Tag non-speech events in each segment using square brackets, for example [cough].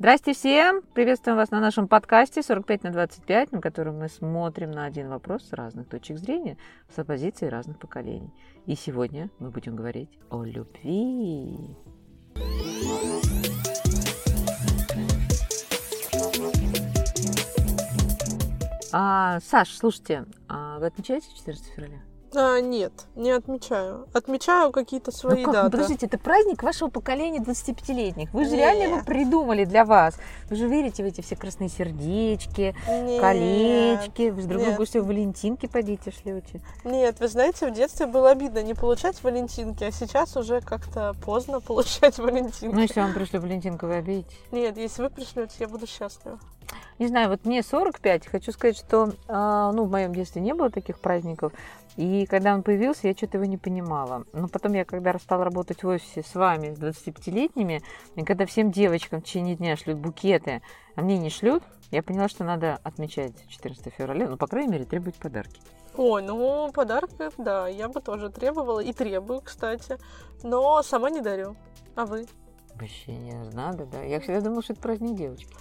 Здрасте всем! Приветствуем вас на нашем подкасте 45 на 25, на котором мы смотрим на один вопрос с разных точек зрения, с оппозиции разных поколений. И сегодня мы будем говорить о любви. А, Саш, слушайте, а вы отмечаете 14 февраля? А, нет, не отмечаю. Отмечаю какие-то свои ну как? даты. Подождите, это праздник вашего поколения 25-летних. Вы же Не. реально его придумали для вас. Вы же верите в эти все красные сердечки, Нет, колечки. Вы с друг другу все валентинки подите шлете. Нет, вы знаете, в детстве было обидно не получать валентинки, а сейчас уже как-то поздно [laughs] получать валентинки. Ну, если вам пришли валентинку, вы обидитесь. Нет, если вы пришлете, я буду счастлива. Не знаю, вот мне 45, хочу сказать, что а, ну, в моем детстве не было таких праздников. И когда он появился, я что-то его не понимала. Но потом я, когда стала работать в офисе с вами, с 25-летними, и когда всем девочкам в течение дня шлют букеты, а мне не шлют, я поняла, что надо отмечать 14 февраля, ну, по крайней мере, требовать подарки. Ой, ну, подарков, да, я бы тоже требовала. И требую, кстати. Но сама не дарю. А вы? Вообще не надо, да. Я всегда думала, что это праздник девочки.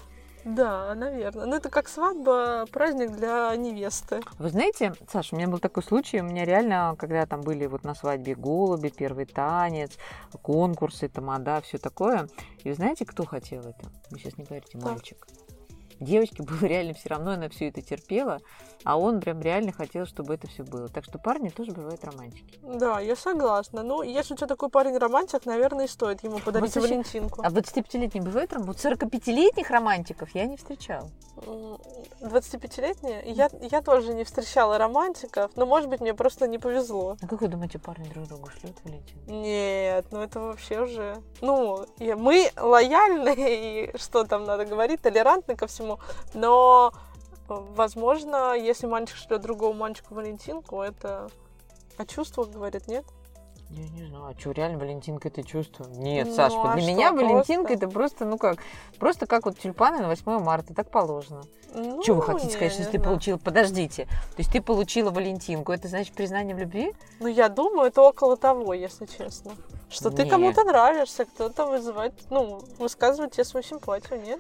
Да, наверное. Ну, это как свадьба, праздник для невесты. Вы знаете, Саша, у меня был такой случай, у меня реально, когда там были вот на свадьбе голуби, первый танец, конкурсы, тамада, все такое. И вы знаете, кто хотел это? Вы сейчас не говорите, Кто? мальчик. Девочке [laughs] было реально все равно, она все это терпела, а он прям реально хотел, чтобы это все было. Так что парни тоже бывают романтики. Да, я согласна. Ну, если у тебя такой парень романтик, наверное, и стоит ему подарить вообще- Валентинку. А 25-летний бывает ром- Вот 45-летних романтиков я не встречала. М, 25-летняя? Я, я тоже не встречала романтиков, но, может быть, мне просто не повезло. А как вы думаете, парни друг другу шлют Валентин? Нет, ну это вообще уже... Ну, мы лояльны, [laughs] и что там надо говорить, толерантны ко всему, но, э, возможно, если мальчик шлет другому мальчику Валентинку, это о чувствах говорит, нет? Я не знаю, а что, реально Валентинка это чувство? Нет, Ну, Саш, а для что, меня Валентинка просто? это просто, ну как, просто как вот тюльпаны на 8 марта, так положено. Ну, что вы хотите не, сказать, не если ты получила, подождите, то есть ты получила Валентинку, это значит признание в любви? Ну, я думаю, это около того, если честно. Что ты Не. кому-то нравишься, кто-то вызывает, ну, высказывает тебе свою симпатию, нет?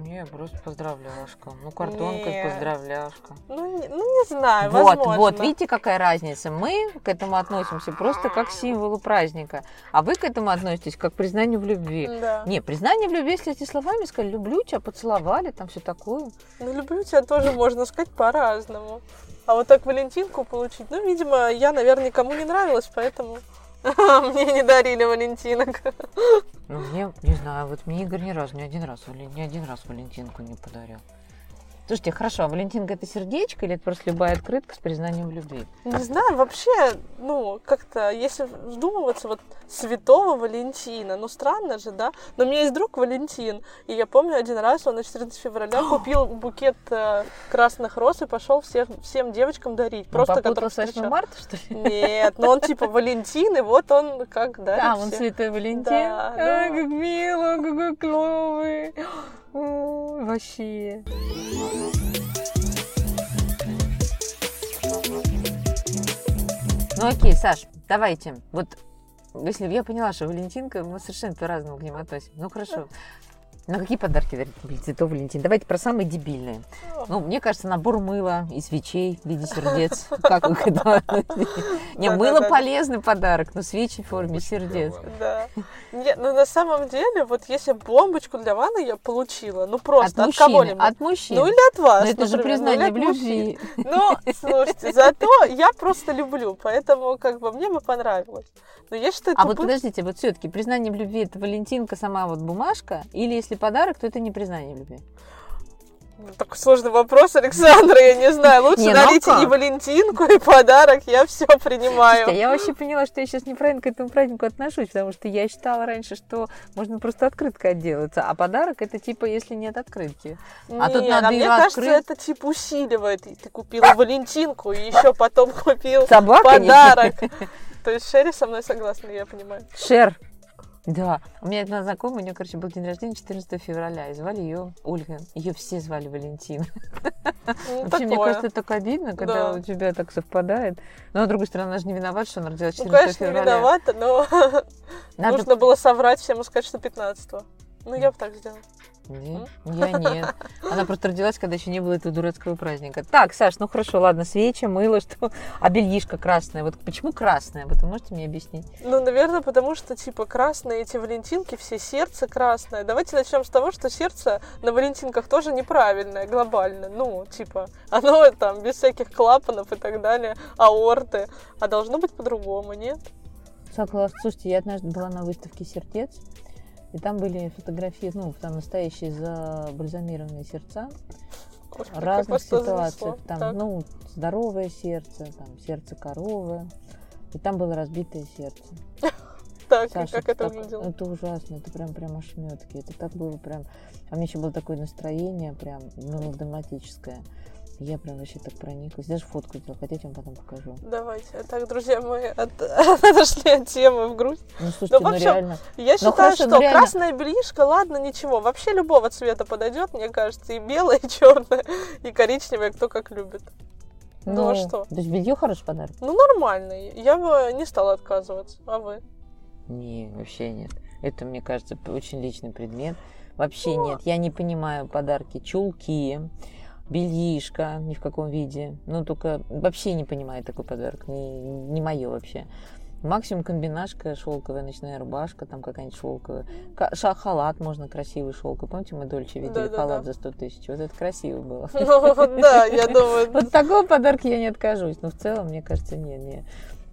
Не, просто поздравляшка. Ну, картонка Нет. поздравляшка. Ну, не, ну, не знаю, Вот, возможно. вот, видите, какая разница? Мы к этому относимся просто как к символу праздника, а вы к этому относитесь как к признанию в любви. Да. Не, признание в любви, если эти словами сказали, люблю тебя, поцеловали, там все такое. Ну, люблю тебя тоже можно сказать по-разному. А вот так Валентинку получить, ну, видимо, я, наверное, никому не нравилась, поэтому [laughs] мне не дарили Валентинок. Ну, мне, не знаю, вот мне Игорь ни разу, ни один раз, ни один раз Валентинку не подарил. Слушайте, хорошо, а Валентинка это сердечко или это просто любая открытка с признанием в любви? Не знаю, вообще, ну, как-то, если вдумываться, вот святого Валентина, ну, странно же, да? Но у меня есть друг Валентин, и я помню, один раз он на 14 февраля купил букет э, красных роз и пошел всех, всем девочкам дарить. Просто попутал с 8 встречал. марта, что ли? Нет, но он типа Валентин, и вот он как дарит А, он всем. Святой Валентин? Да, Ай, да. как мило, какой клевый. Ой, вообще. Ну окей, Саш, давайте. Вот если я поняла, что Валентинка, мы совершенно по-разному к ним относимся. Ну хорошо. Ну какие подарки дарить для Святого Валентина? Давайте про самые дебильные. Ну, мне кажется, набор мыла и свечей в виде сердец. Как относитесь? Не, мыло полезный подарок, но свечи в форме сердец. Да. Нет, ну на самом деле, вот если бомбочку для ванны я получила, ну просто От от, кого мужчины, либо от мужчин. Ну или от вас. Это же ну, признание в любви. Ну, слушайте, зато я просто люблю, поэтому как бы мне бы понравилось. Но я считаю, А вот подождите, вот все-таки признание в любви это Валентинка сама вот бумажка, или если подарок, то это не признание в любви? Ну, Такой сложный вопрос, Александра, я не знаю. Лучше Не, ну а дарите и Валентинку, и подарок, я все Слушайте, принимаю. я вообще поняла, что я сейчас неправильно к этому празднику отношусь, потому что я считала раньше, что можно просто открыткой отделаться, а подарок это типа если нет открытки. а тут надо а мне кажется, это типа усиливает. Ты купила Валентинку, и еще потом купил Собака подарок. То есть Шерри со мной согласна, я понимаю. Шер. Да, у меня одна знакомая, у нее, короче, был день рождения 14 февраля, и звали ее Ольга. Ее все звали Валентина. Ну, [laughs] Вообще, мне кажется, так обидно, когда Да. у тебя так совпадает. Но, с другой стороны, она же не виновата, что она родилась Ну, 14 конечно, не февраля. виновата, но [laughs] Надо нужно было соврать всем и сказать, что 15 Ну, я бы так сделала. Нет, я нет. [laughs] Она просто родилась, когда еще не было этого дурацкого праздника. Так, Саш, ну хорошо, ладно, свечи, мыло, что... [laughs] А бельишко красное. Вот почему красное? Вы можете мне объяснить? Ну, наверное, потому что, типа, красные эти валентинки, все сердце красное. Давайте начнем с того, что сердце на валентинках тоже неправильное, глобально. Ну, типа, [laughs] оно там без всяких клапанов и так далее, аорты. А должно быть по-другому, нет? Согласна. Слушайте, я однажды была на выставке сердец, и там были фотографии, ну, там настоящие забальзамированные сердца Ой, разных занесло. Там, Так. ну, здоровое сердце, там, сердце коровы. И там было разбитое сердце. [laughs] Так, Саша, как это так- выглядело? Это ужасно, это прям прям ошметки. Это так было прям. А у меня еще было такое настроение, прям мелодраматическое. Я прям вообще так прониклась. Даже фотку сделала. Хотите, я вам потом покажу. Давайте. Так, друзья, мы от- [laughs] отошли от темы в грусть. Ну, слушайте, ну, в общем, реально. Я считаю, хорошо, что ну реально- красное бельишко, ладно, ничего. Вообще любого цвета подойдет, мне кажется. И белое, и черное, и коричневое, кто как любит. Ну, а что? То есть белье хороший подарок? Ну, нормально. Я бы не стала отказываться. А вы? Не, вообще нет. Это, мне кажется, очень личный предмет. Вообще Ну, нет. Я не понимаю подарки. Чулки, бельишко ни в каком виде. Ну, только вообще не понимаю такой подарок. Не, не мое вообще. Максимум комбинашка, шелковая ночная рубашка, там какая-нибудь шелковая. Ша- халат можно красивый шелковый. Помните, мы Дольче видели Да-да-да. халат за 100 тысяч? Вот это красиво было. Ну, [laughs] да, я [laughs] думаю, Вот такого подарка я не откажусь. Но в целом, мне кажется, не, не.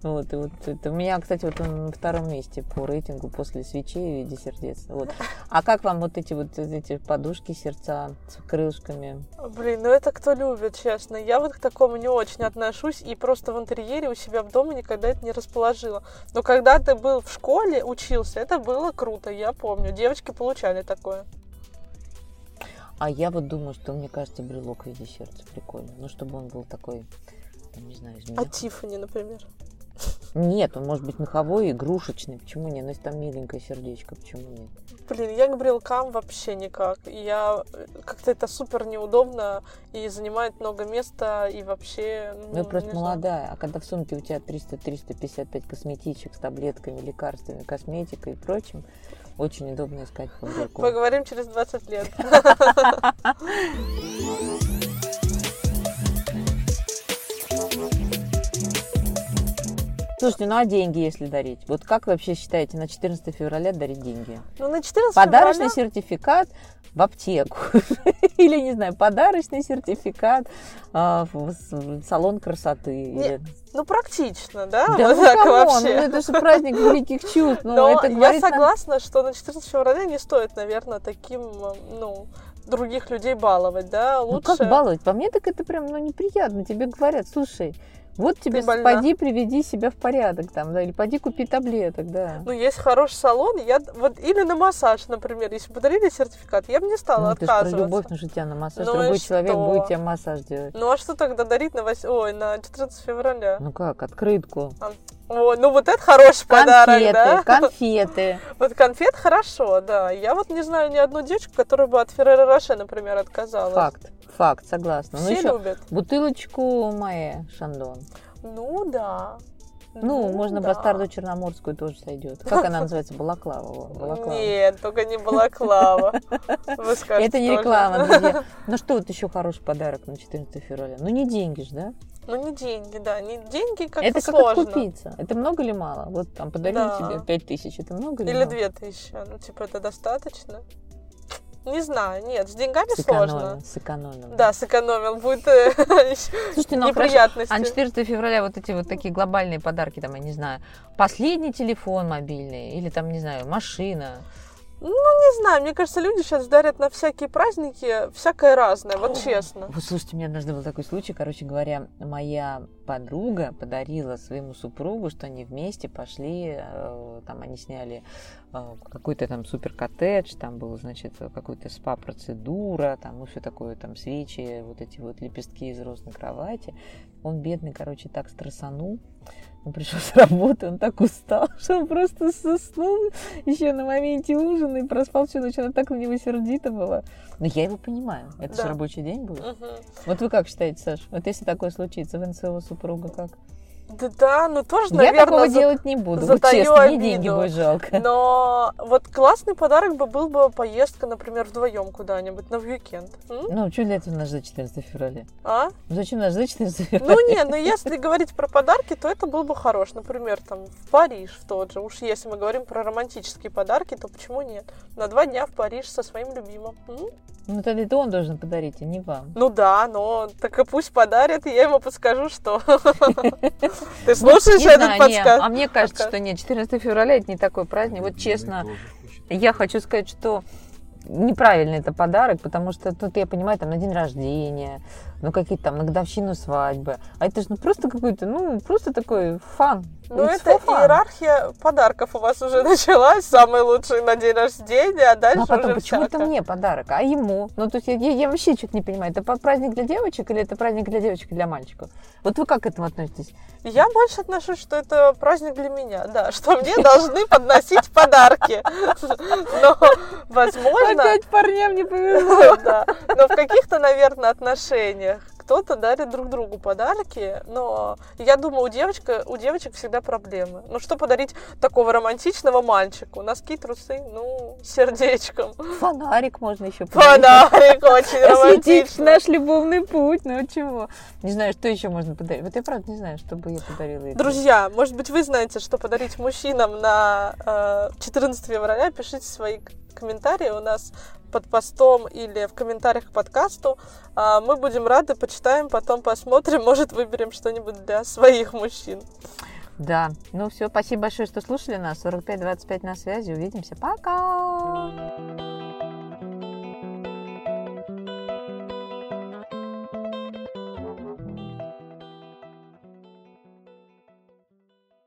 Вот, и вот это у меня, кстати, вот он на втором месте по рейтингу после свечей в виде сердец. Вот. А как вам вот эти вот эти подушки сердца с крылышками? Блин, ну это кто любит, честно. Я вот к такому не очень отношусь и просто в интерьере у себя в доме никогда это не расположила. Но когда ты был в школе, учился, это было круто, я помню. Девочки получали такое. А я вот думаю, что мне кажется, брелок в виде сердца прикольно. Ну, чтобы он был такой, там, не знаю, из А меха. Тиффани, например. Нет, он может быть меховой, игрушечный. Почему нет? Ну, если там миленькое сердечко, почему нет? Блин, я к брелкам вообще никак. Я э, как-то это супер неудобно и занимает много места и вообще. Ну, ну, просто молодая, а когда в сумке у тебя 300-355 косметичек с таблетками, лекарствами, косметикой и прочим, очень удобно искать по брелку. Поговорим через 20 лет. [laughs] Слушайте, ну а деньги, если дарить? Вот как вы вообще считаете на 14 февраля дарить деньги? Ну, на 14 Подарочный февраля- сертификат в аптеку. [laughs] Или, не знаю, подарочный сертификат а, в салон красоты. Или- Ну, практично, да? Да Вот ну так come on, ну вообще. это же праздник великих чувств. Ну, Но это я согласна, что на 14 февраля не стоит, наверное, таким, ну, других людей баловать, да? Ну Лучше... как баловать? По мне так это прям, ну, неприятно. Тебе говорят, слушай, вот тебе поди приведи себя в порядок там, да, или поди купи таблеток, да. Ну, есть хороший салон, я вот или на массаж, например, если бы дарили сертификат, я бы не стала Ну, это же про отказываться. любовь, ну тебя на массаж. Ну Другой человек что? будет тебе массаж делать. Ну а что тогда дарить на, вось... Ой, на 14 февраля? Ну как, открытку. Ой, ну вот это хороший подарок, Конфеты, да? конфеты. [laughs] Вот конфет хорошо, да. Я вот не знаю ни одну девочку, которая бы от Ферреро Роше, например, отказалась. Факт, факт, согласна. Ну Все еще любят. бутылочку Маэ Шандон. Ну да. Ну, можно да. бастарду черноморскую тоже сойдет. Как она [laughs] называется? Балаклава. Балаклава. Нет, только не балаклава. [laughs] Вы скажете Это не реклама, друзья. Ну что вот еще хороший подарок на 14 февраля? Ну не деньги же, да? Ну не деньги, да, не деньги как-то это как сложно. откупиться. Это много или мало? Вот там подарили Да. тебе 5 тысяч, это много или, Или мало? две тысячи. Ну, типа, это достаточно? Не знаю, нет, с деньгами сложно. Сэкономил, сэкономил. Да, сэкономил, будет э, [laughs] Слушайте, ну а хорошо. неприятности. А на 14 февраля вот эти вот такие глобальные подарки, там, я не знаю, последний телефон мобильный или там, не знаю, машина. Не знаю, мне кажется, люди сейчас дарят на всякие праздники всякое разное, вот честно. Вот слушайте, у меня однажды был такой случай, короче говоря, моя подруга подарила своему супругу, что они вместе пошли, э, там они сняли э, какой-то там супер коттедж, там был, значит, какой-то спа-процедура, там, ну, все такое, там, свечи, вот эти вот лепестки из роз на кровати. Он, бедный, короче, так стрессанул, он пришел с работы, он так устал, [laughs] что он просто заснул еще на моменте ужина и проспал всю ночь. Она так на него сердита была. Но я его понимаю. Это же Да. рабочий день был. Мгм. Вот вы как считаете, Саш? Вот если такое случится, в НСО супруга как? Да, да, ну тоже, Я наверное, такого за- делать не буду. Вот честно, мне деньги будет жалко. Но вот классный подарок бы был бы поездка, например, вдвоем куда-нибудь на уикенд. М? Ну, что для этого нас ждать 14 февраля? А? Зачем нас ждать 14 февраля? Ну не, ну если говорить про подарки, то это был бы хорош. Например, там в Париж в тот же. Уж если мы говорим про романтические подарки, то почему нет? На два дня в Париж со своим любимым. М? Ну, тогда это он должен подарить, а не вам. Ну да, но так и пусть подарит, и я ему подскажу, что. [laughs] Ты слушаешь этот подсказ? а мне кажется, Подкаст. что нет, 14 февраля это не такой праздник. Вот честно, я хочу сказать, что неправильный это подарок, потому что тут я понимаю, там на день рождения, ну какие-то там на годовщину свадьбы. А это же ну просто какой-то, ну просто такой фан. Ну, это иерархия подарков у вас уже [laughs] началась. Самый лучший на день рождения, а дальше Ну, а потом, уже почему это всяко. мне подарок, а ему? Ну, то есть я, я- я вообще что-то не понимаю. Это праздник для девочек или это праздник для девочек и для мальчиков? Вот вы как к этому относитесь? Я больше отношусь, что это праздник для меня, да, [laughs] что мне должны подносить подарки. [laughs] Но, возможно, парням не повезло. но в каких-то, наверное, отношениях кто-то дарит друг другу подарки, но я думаю, у, девочка, у девочек всегда проблемы. Ну, что подарить такого романтичного мальчику? Носки, трусы, ну, сердечком. Фонарик можно еще подарить. Подарок очень [laughs] романтичный. наш любовный путь, ну чего? Не знаю, что еще можно подарить. Вот я правда не знаю, что бы я подарила. Друзья, может быть, вы знаете, что подарить мужчинам на э, 14 февраля. Пишите свои комментарии у нас под постом или в комментариях к подкасту. А, мы будем рады, почитаем, потом посмотрим, [laughs] может, выберем что-нибудь для своих мужчин. Да. Ну все, спасибо большое, что слушали нас. 45-25 на связи. Увидимся. Пока!